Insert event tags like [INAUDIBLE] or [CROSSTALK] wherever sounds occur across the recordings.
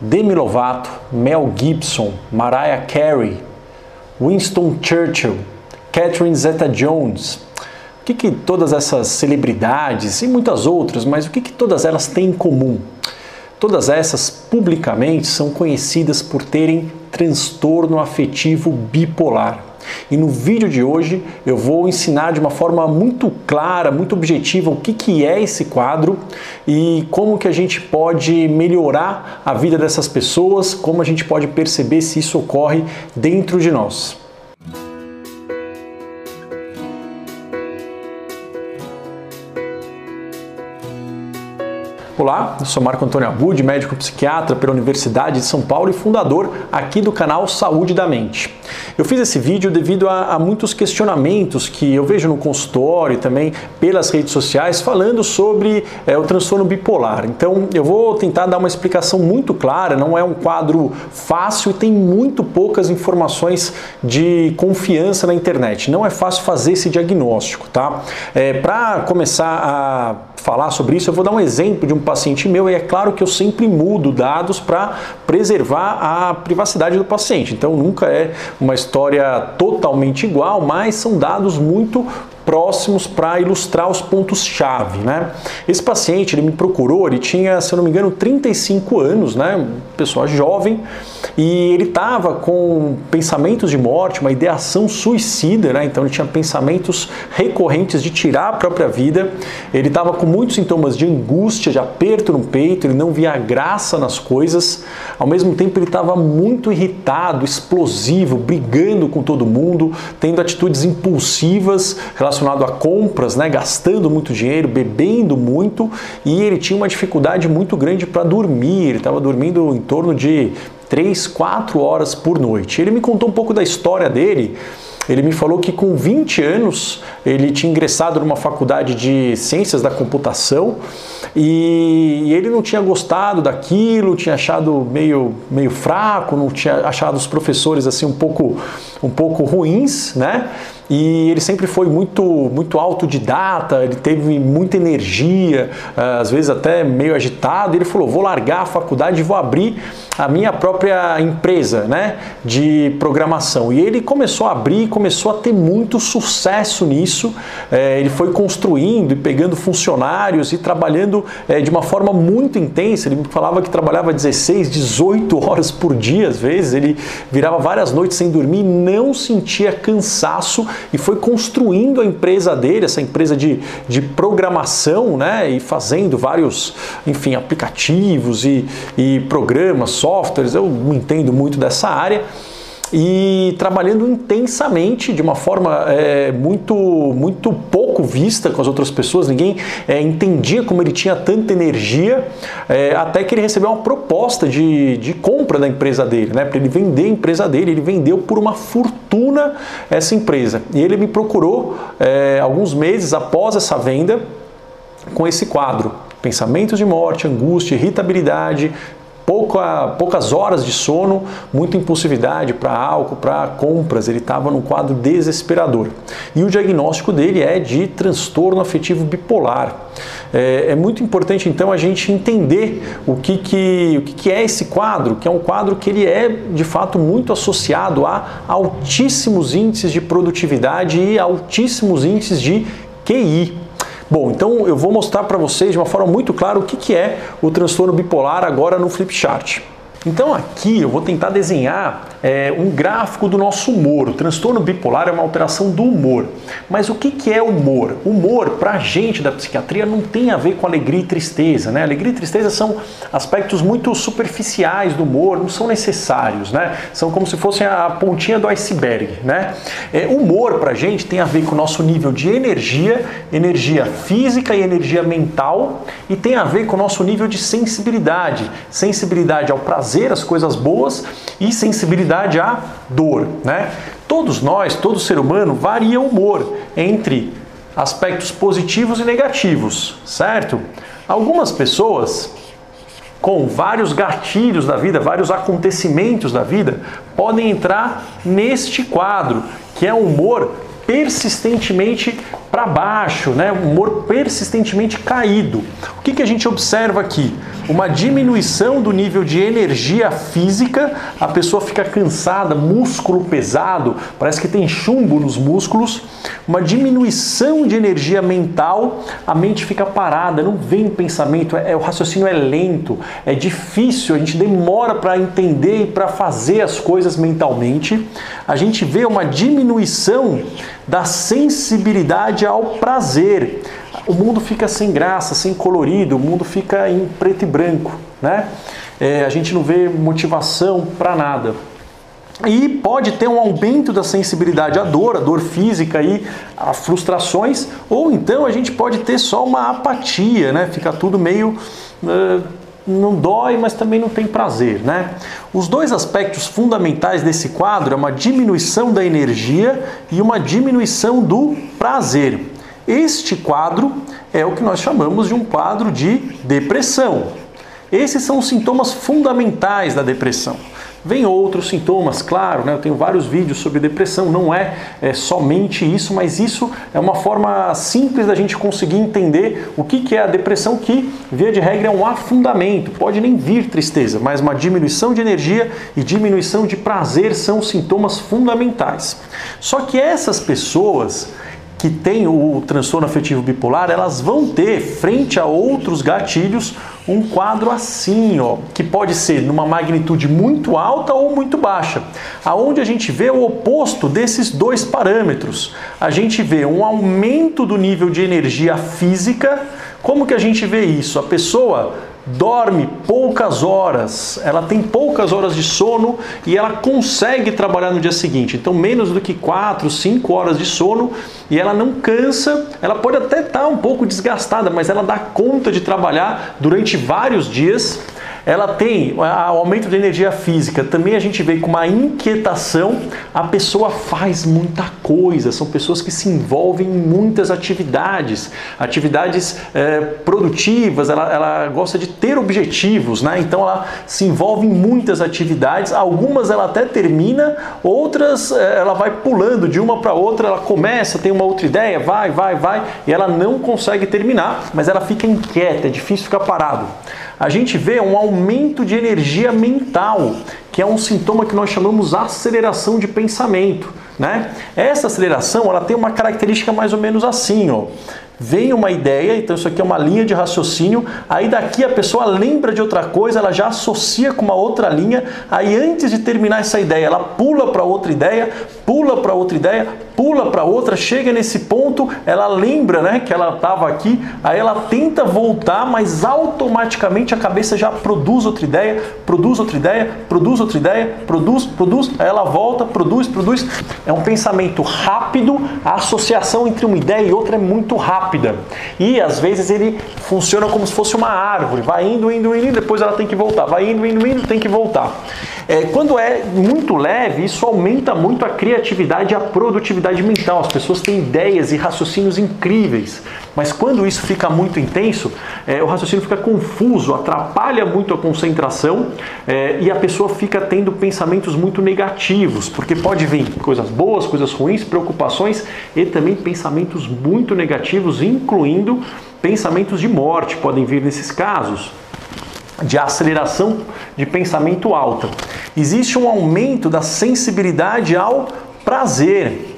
Demi Lovato, Mel Gibson, Mariah Carey, Winston Churchill, Catherine Zeta-Jones. O que, que todas essas celebridades e muitas outras, mas o que, que todas elas têm em comum? Todas essas publicamente são conhecidas por terem transtorno afetivo bipolar. E no vídeo de hoje eu vou ensinar de uma forma muito clara, muito objetiva o que, que é esse quadro e como que a gente pode melhorar a vida dessas pessoas, como a gente pode perceber se isso ocorre dentro de nós. Olá, eu sou Marco Antônio Abud, médico psiquiatra pela Universidade de São Paulo e fundador aqui do canal Saúde da Mente. Eu fiz esse vídeo devido a, a muitos questionamentos que eu vejo no consultório e também pelas redes sociais falando sobre é, o transtorno bipolar. Então eu vou tentar dar uma explicação muito clara, não é um quadro fácil e tem muito poucas informações de confiança na internet. Não é fácil fazer esse diagnóstico, tá? É, Para começar a falar sobre isso, eu vou dar um exemplo de um paciente meu e é claro que eu sempre mudo dados para preservar a privacidade do paciente. Então nunca é uma história totalmente igual, mas são dados muito próximos para ilustrar os pontos-chave. Né? Esse paciente ele me procurou, ele tinha, se eu não me engano, 35 anos, né? pessoa jovem, e ele estava com pensamentos de morte, uma ideação suicida, né? então ele tinha pensamentos recorrentes de tirar a própria vida, ele estava com muitos sintomas de angústia, de aperto no peito, ele não via graça nas coisas, ao mesmo tempo ele estava muito irritado, explosivo, brigando com todo mundo, tendo atitudes impulsivas relacionadas relacionado a compras, né, gastando muito dinheiro, bebendo muito e ele tinha uma dificuldade muito grande para dormir. Ele estava dormindo em torno de 3, 4 horas por noite. Ele me contou um pouco da história dele. Ele me falou que com 20 anos ele tinha ingressado numa faculdade de ciências da computação e ele não tinha gostado daquilo, tinha achado meio, meio fraco, não tinha achado os professores assim um pouco, um pouco ruins, né? E ele sempre foi muito, muito autodidata, ele teve muita energia, eh, às vezes até meio agitado. Ele falou: vou largar a faculdade e vou abrir a minha própria empresa né, de programação. E ele começou a abrir, começou a ter muito sucesso nisso. É, ele foi construindo e pegando funcionários e trabalhando é, de uma forma muito intensa. Ele falava que trabalhava 16, 18 [LAUGHS] horas por dia, às vezes. Ele virava várias noites sem dormir, não sentia cansaço e foi construindo a empresa dele, essa empresa de, de programação, né? E fazendo vários, enfim, aplicativos e, e programas, softwares. Eu não entendo muito dessa área e trabalhando intensamente de uma forma é, muito muito pouco vista com as outras pessoas ninguém é, entendia como ele tinha tanta energia é, até que ele recebeu uma proposta de, de compra da empresa dele né? Para ele vender a empresa dele ele vendeu por uma fortuna essa empresa. E ele me procurou é, alguns meses após essa venda com esse quadro. Pensamentos de morte angústia irritabilidade pouca, poucas horas de sono, muita impulsividade para álcool, para compras. Ele estava num quadro desesperador. E o diagnóstico dele é de transtorno afetivo bipolar. É, é muito importante então a gente entender o que, que, o que, que é esse quadro, que é um quadro que ele é de fato muito associado a altíssimos índices de produtividade e altíssimos índices de QI. Bom, então eu vou mostrar para vocês de uma forma muito clara o que, que é o transtorno bipolar agora no flipchart. Então aqui eu vou tentar desenhar é, um gráfico do nosso humor. O transtorno bipolar é uma alteração do humor. Mas o que, é humor? Humor, para a gente da psiquiatria, não tem a ver com alegria e tristeza. Né? Alegria e tristeza são aspectos muito superficiais do humor, não são necessários. Né? São como se fossem a pontinha do iceberg. Né? É, humor, para a gente, tem a ver com o nosso nível de energia, energia física e energia mental, e tem a ver com o nosso nível de sensibilidade. Sensibilidade ao prazer as coisas boas e sensibilidade à dor, né? Todos nós, todo ser humano varia o humor entre aspectos positivos e negativos, certo? Algumas pessoas com vários gatilhos da vida, vários acontecimentos da vida, podem entrar neste quadro, que é um humor persistentemente para baixo, né? humor persistentemente caído. O que, que a gente observa aqui? Uma diminuição do nível de energia física, a pessoa fica cansada, músculo pesado, parece que tem chumbo nos músculos, uma diminuição de energia mental, a mente fica parada, não vem pensamento, é, o raciocínio é lento, é difícil, a gente demora para entender e para fazer as coisas mentalmente. A gente vê uma diminuição da sensibilidade ao prazer. O mundo fica sem graça, sem colorido, o mundo fica em preto e branco, né? É, a gente não vê motivação para nada. E pode ter um aumento da sensibilidade à dor, à dor física e a frustrações, ou então a gente pode ter só uma apatia, né? Fica tudo meio. Uh, não dói, mas também não tem prazer, né? Os dois aspectos fundamentais desse quadro é uma diminuição da energia e uma diminuição do prazer. Este quadro é o que nós chamamos de um quadro de depressão. Esses são os sintomas fundamentais da depressão. Vem outros sintomas, claro, né? eu tenho vários vídeos sobre depressão, não é, é, somente isso, mas isso é uma forma simples da gente conseguir entender o que, que é a depressão, que, via de regra, é um afundamento, pode nem vir tristeza, mas uma diminuição de energia e diminuição de prazer são sintomas fundamentais. Só que essas pessoas que têm o transtorno afetivo bipolar, elas vão ter, frente a outros gatilhos, um quadro assim, ó, que pode ser numa magnitude muito alta ou muito baixa. Aonde a gente vê o oposto desses dois parâmetros. A gente vê um aumento do nível de energia física. Como que a gente vê isso? A pessoa dorme poucas horas, ela tem poucas horas de sono e ela consegue trabalhar no dia seguinte. Então, menos do que 4, 5 horas de sono e ela não cansa. Ela pode até estar um pouco desgastada, mas ela dá conta de trabalhar durante vários dias ela tem o aumento de energia física, também a gente vê com uma inquietação, a pessoa faz muita coisa, são pessoas que se envolvem em muitas atividades, atividades é, produtivas, ela, ela gosta de ter objetivos, né? então ela se envolve em muitas atividades, algumas ela até termina, outras é, ela vai pulando de uma para outra, ela começa, tem uma outra ideia, vai, vai, vai, e ela não consegue terminar, mas ela fica inquieta, é difícil ficar parado a gente vê um aumento de energia mental, que é um sintoma que nós chamamos aceleração de pensamento. Né? Essa aceleração ela tem uma característica mais ou menos assim, ó. Vem uma ideia, então isso aqui é uma linha de raciocínio, aí daqui a pessoa lembra de outra coisa, ela já associa com uma outra linha, aí antes de terminar essa ideia, ela pula para outra ideia, pula para outra ideia, pula para outra, chega nesse ponto, ela lembra né, que ela estava aqui, aí ela tenta voltar, mas automaticamente a cabeça já produz outra ideia, produz outra ideia, produz outra ideia, produz, produz, aí ela volta, produz, produz. É um pensamento rápido, a associação entre uma ideia e outra é muito rápida. E às vezes ele funciona como se fosse uma árvore, vai indo, indo, indo, depois ela tem que voltar, vai indo, indo, indo, tem que voltar. É, quando é muito leve, isso aumenta muito a criatividade e a produtividade mental. As pessoas têm ideias e raciocínios incríveis. Mas quando isso fica muito intenso, é, o raciocínio fica confuso, atrapalha muito a concentração é, e a pessoa fica tendo pensamentos muito negativos, porque pode vir coisas boas, coisas ruins, preocupações e também pensamentos muito negativos, incluindo pensamentos de morte, podem vir nesses casos de aceleração de pensamento alta. Existe um aumento da sensibilidade ao prazer.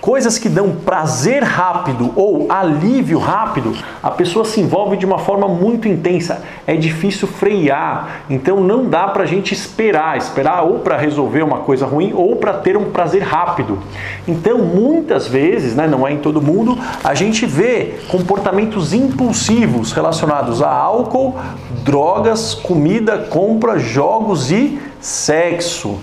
Coisas que dão prazer rápido ou alívio rápido, a pessoa se envolve de uma forma muito intensa. É difícil frear, então não dá para gente esperar, esperar ou para resolver uma coisa ruim ou para ter um prazer rápido. Então, muitas vezes, né, não é em todo mundo, a gente vê comportamentos impulsivos relacionados a álcool, drogas, comida, compra, jogos e sexo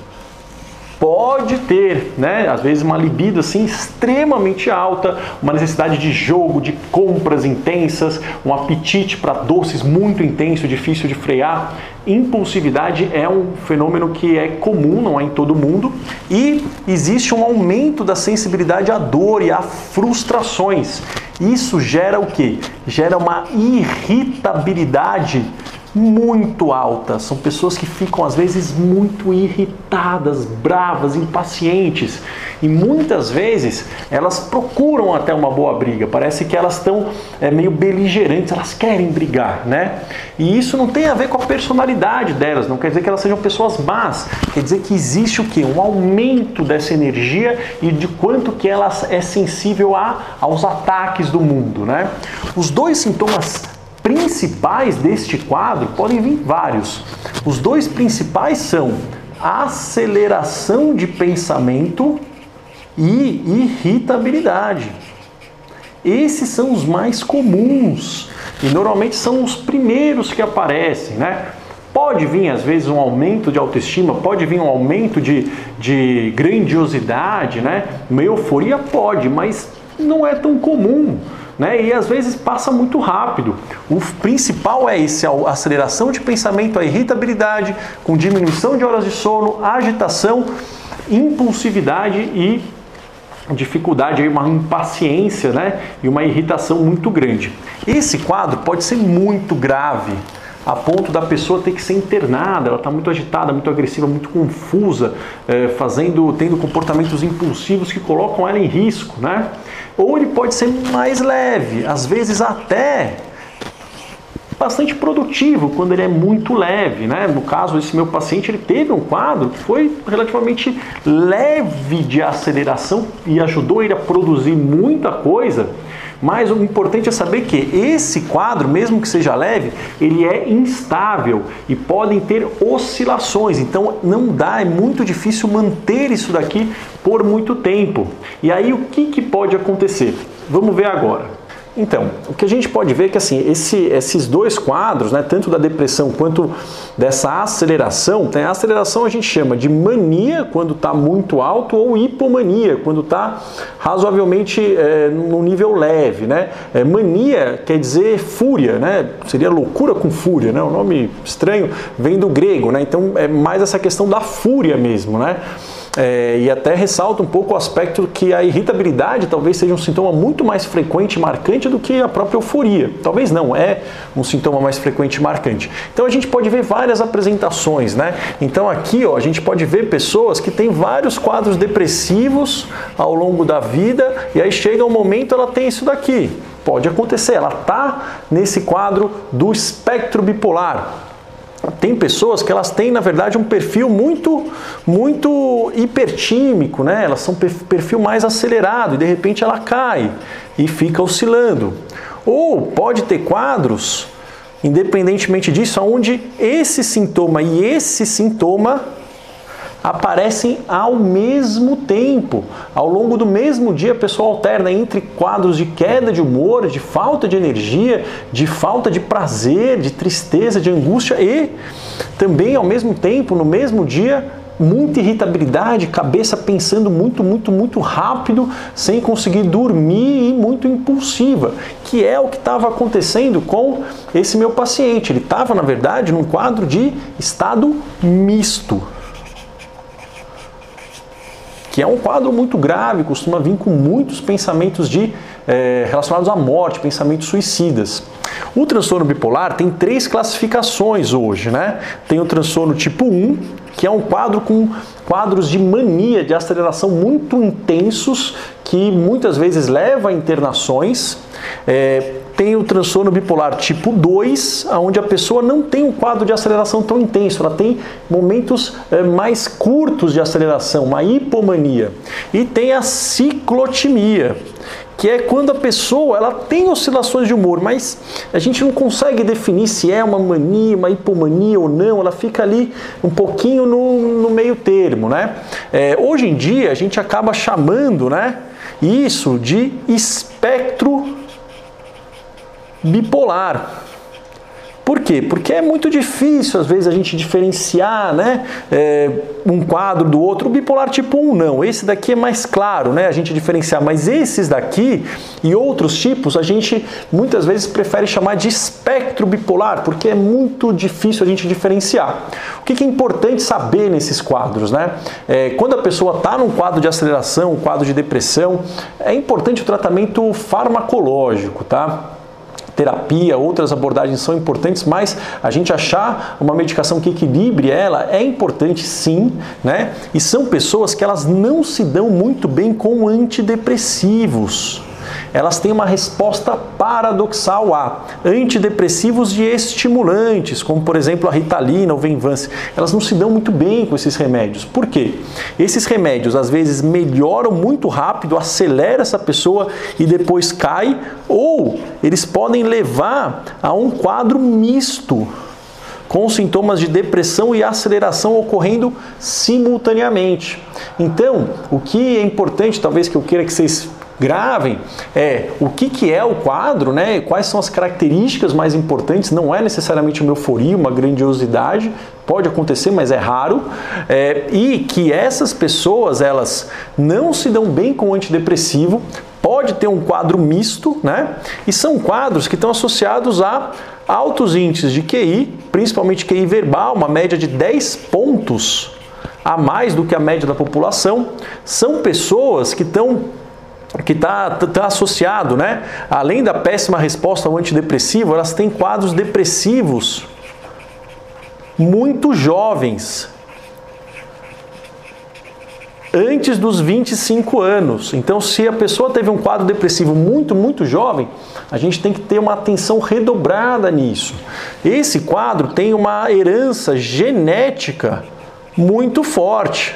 pode ter, né, às vezes uma libido assim extremamente alta, uma necessidade de jogo, de compras intensas, um apetite para doces muito intenso, difícil de frear. Impulsividade é um fenômeno que é comum, não é em todo mundo, e existe um aumento da sensibilidade à dor e a frustrações. Isso gera o que? Gera uma irritabilidade muito alta. São pessoas que ficam às vezes muito irritadas, bravas, impacientes. E muitas vezes elas procuram até uma boa briga. Parece que elas estão é, meio beligerantes, elas querem brigar, né? E isso não tem a ver com a personalidade delas, não quer dizer que elas sejam pessoas más. Quer dizer que existe o que? Um aumento dessa energia e de quanto que ela é sensível a, aos ataques do mundo, né? Os dois sintomas principais deste quadro podem vir vários. Os dois principais são aceleração de pensamento e irritabilidade. Esses são os mais comuns e normalmente são os primeiros que aparecem, né? Pode vir, às vezes, um aumento de autoestima, pode vir um aumento de, de grandiosidade, né? Uma euforia pode, mas não é tão comum. Né? E às vezes passa muito rápido. O principal é esse, a aceleração de pensamento, a irritabilidade, com diminuição de horas de sono, agitação, impulsividade e dificuldade, uma impaciência né? e uma irritação muito grande. Esse quadro pode ser muito grave, a ponto da pessoa ter que ser internada, ela está muito agitada, muito agressiva, muito confusa, é, fazendo, tendo comportamentos impulsivos que colocam ela em risco, né? Ou ele pode ser mais leve, às vezes até bastante produtivo quando ele é muito leve, né? No caso esse meu paciente ele teve um quadro que foi relativamente leve de aceleração e ajudou ele a produzir muita coisa mas o importante é saber que esse quadro, mesmo que seja leve, ele é instável e podem ter oscilações. Então não dá, é muito difícil manter isso daqui por muito tempo. E aí o que, que pode acontecer? Vamos ver agora. Então, o que a gente pode ver é que assim, esse, esses dois quadros, né, tanto da depressão quanto dessa aceleração, tem a aceleração a gente chama de mania quando está muito alto ou hipomania quando está razoavelmente é, no nível leve, né? É, mania quer dizer fúria, né? Seria loucura com fúria, né? O nome estranho vem do grego, né? Então é mais essa questão da fúria mesmo, né? É, e até ressalta um pouco o aspecto que a irritabilidade talvez seja um sintoma muito mais frequente e marcante do que a própria euforia. Talvez não, é um sintoma mais frequente e marcante. Então a gente pode ver várias apresentações, né? Então aqui ó, a gente pode ver pessoas que têm vários quadros depressivos ao longo da vida e aí chega um momento ela tem isso daqui. Pode acontecer, ela está nesse quadro do espectro bipolar tem pessoas que elas têm, na verdade, um perfil muito, muito hipertímico, né? Elas são perfil mais acelerado e de repente ela cai e fica oscilando. Ou pode ter quadros, independentemente disso, onde esse sintoma e esse sintoma aparecem ao mesmo tempo. Ao longo do mesmo dia, a pessoa alterna entre quadros de queda de humor, de falta de energia, de falta de prazer, de tristeza, de angústia e também ao mesmo tempo, no mesmo dia, muita irritabilidade, cabeça pensando muito, muito, muito rápido, sem conseguir dormir e muito impulsiva, que é o que estava acontecendo com esse meu paciente. Ele estava, na verdade, num quadro de estado misto que é um quadro muito grave, costuma vir com muitos pensamentos de, é, relacionados à morte, pensamentos suicidas. O transtorno bipolar tem três classificações hoje, né? Tem o transtorno tipo 1, que é um quadro com quadros de mania, de aceleração muito intensos, que muitas vezes leva a internações. É, tem o transtorno bipolar tipo 2, onde a pessoa não tem um quadro de aceleração tão intenso, ela tem momentos é, mais curtos de aceleração, uma hipomania. E tem a ciclotimia, que é quando a pessoa ela tem oscilações de humor, mas a gente não consegue definir se é uma mania, uma hipomania ou não, ela fica ali um pouquinho no, no meio termo, né? É, hoje em dia a gente acaba chamando, né, isso de espectro bipolar. Por quê? Porque é muito difícil, às vezes, a gente diferenciar né, é, um quadro do outro. O bipolar tipo 1 não, esse daqui é mais claro, né, a gente diferenciar. Mas esses daqui e outros tipos, a gente muitas vezes prefere chamar de espectro bipolar, porque é muito difícil a gente diferenciar. O que é importante saber nesses quadros? Né? É, quando a pessoa está num quadro de aceleração, um quadro de depressão, é importante o tratamento farmacológico, tá? Terapia, outras abordagens são importantes, mas a gente achar uma medicação que equilibre ela é importante sim, né? E são pessoas que elas não se dão muito bem com antidepressivos elas têm uma resposta paradoxal a antidepressivos e estimulantes, como por exemplo a Ritalina ou Venvance. Elas não se dão muito bem com esses remédios. Por quê? Esses remédios às vezes melhoram muito rápido, acelera essa pessoa e depois cai, ou eles podem levar a um quadro misto com sintomas de depressão e aceleração ocorrendo simultaneamente. Então, o que é importante, talvez que eu queira que vocês gravem é o que, que é o quadro, né? quais são as características mais importantes, não é necessariamente uma euforia, uma grandiosidade, pode acontecer, mas é raro, é, e que essas pessoas elas não se dão bem com o antidepressivo, pode ter um quadro misto, né? E são quadros que estão associados a altos índices de QI, principalmente QI verbal, uma média de 10 pontos a mais do que a média da população. São pessoas que estão que está tá associado, né? Além da péssima resposta ao antidepressivo, elas têm quadros depressivos muito jovens, antes dos 25 anos. Então, se a pessoa teve um quadro depressivo muito, muito jovem, a gente tem que ter uma atenção redobrada nisso. Esse quadro tem uma herança genética muito forte.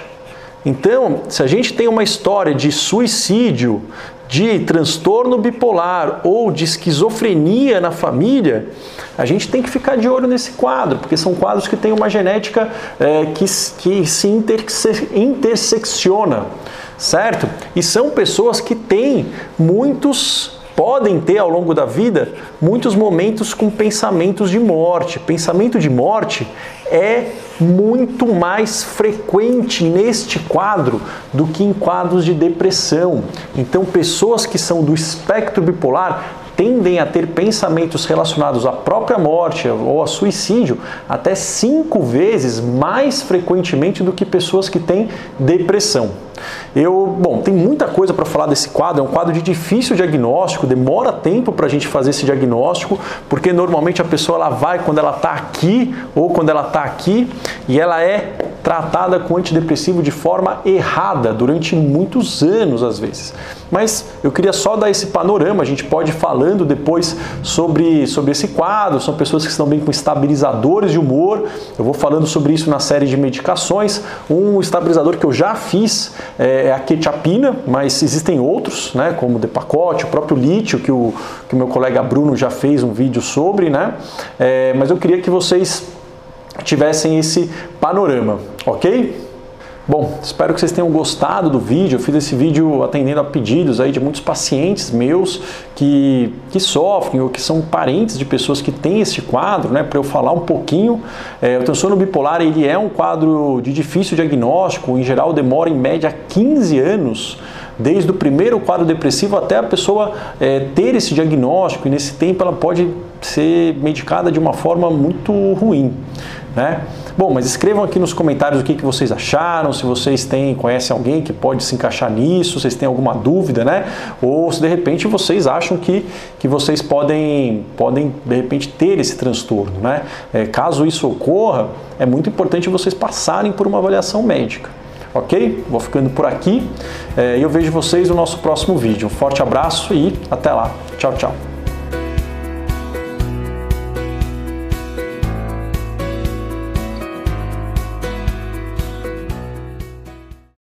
Então, se a gente tem uma história de suicídio, de transtorno bipolar ou de esquizofrenia na família, a gente tem que ficar de olho nesse quadro, porque são quadros que têm uma genética é, que, que se interse intersecciona, certo? E são pessoas que têm muitos podem ter ao longo da vida muitos momentos com pensamentos de morte. Pensamento de morte é muito mais frequente neste quadro do que em quadros de depressão. Então, pessoas que são do espectro bipolar tendem a ter pensamentos relacionados à própria morte ou a suicídio até cinco vezes mais frequentemente do que pessoas que têm depressão. Eu, bom, tem muita coisa para falar desse quadro, é um quadro de difícil diagnóstico, demora tempo para a gente fazer esse diagnóstico, porque normalmente a pessoa ela vai quando ela está aqui ou quando ela está aqui e ela é tratada com antidepressivo de forma errada durante muitos anos às vezes. Mas eu queria só dar esse panorama, a gente pode ir falando depois sobre, sobre esse quadro, são pessoas que estão bem com estabilizadores de humor, eu vou falando sobre isso na série de medicações. Um estabilizador que eu já fiz é, é a quetiapina, mas existem outros, né, como o Depacote, o próprio lítio, que o, que o meu colega Bruno já fez um vídeo sobre, né? É, mas eu queria que vocês tivessem esse panorama, ok? Bom, espero que vocês tenham gostado do vídeo. Eu fiz esse vídeo atendendo a pedidos aí de muitos pacientes meus que, que sofrem ou que são parentes de pessoas que têm este quadro, né? Para eu falar um pouquinho. É, o transtorno bipolar ele é um quadro de difícil diagnóstico, em geral demora em média 15 anos desde o primeiro quadro depressivo até a pessoa é, ter esse diagnóstico, e nesse tempo ela pode ser medicada de uma forma muito ruim. Né? Bom, mas escrevam aqui nos comentários o que, que vocês acharam, se vocês têm, conhecem alguém que pode se encaixar nisso, vocês têm alguma dúvida, né? Ou se de repente vocês acham que, que vocês podem, podem de repente ter esse transtorno, né? É, caso isso ocorra, é muito importante vocês passarem por uma avaliação médica. Ok? Vou ficando por aqui é, e eu vejo vocês no nosso próximo vídeo. Um forte abraço e até lá. Tchau, tchau.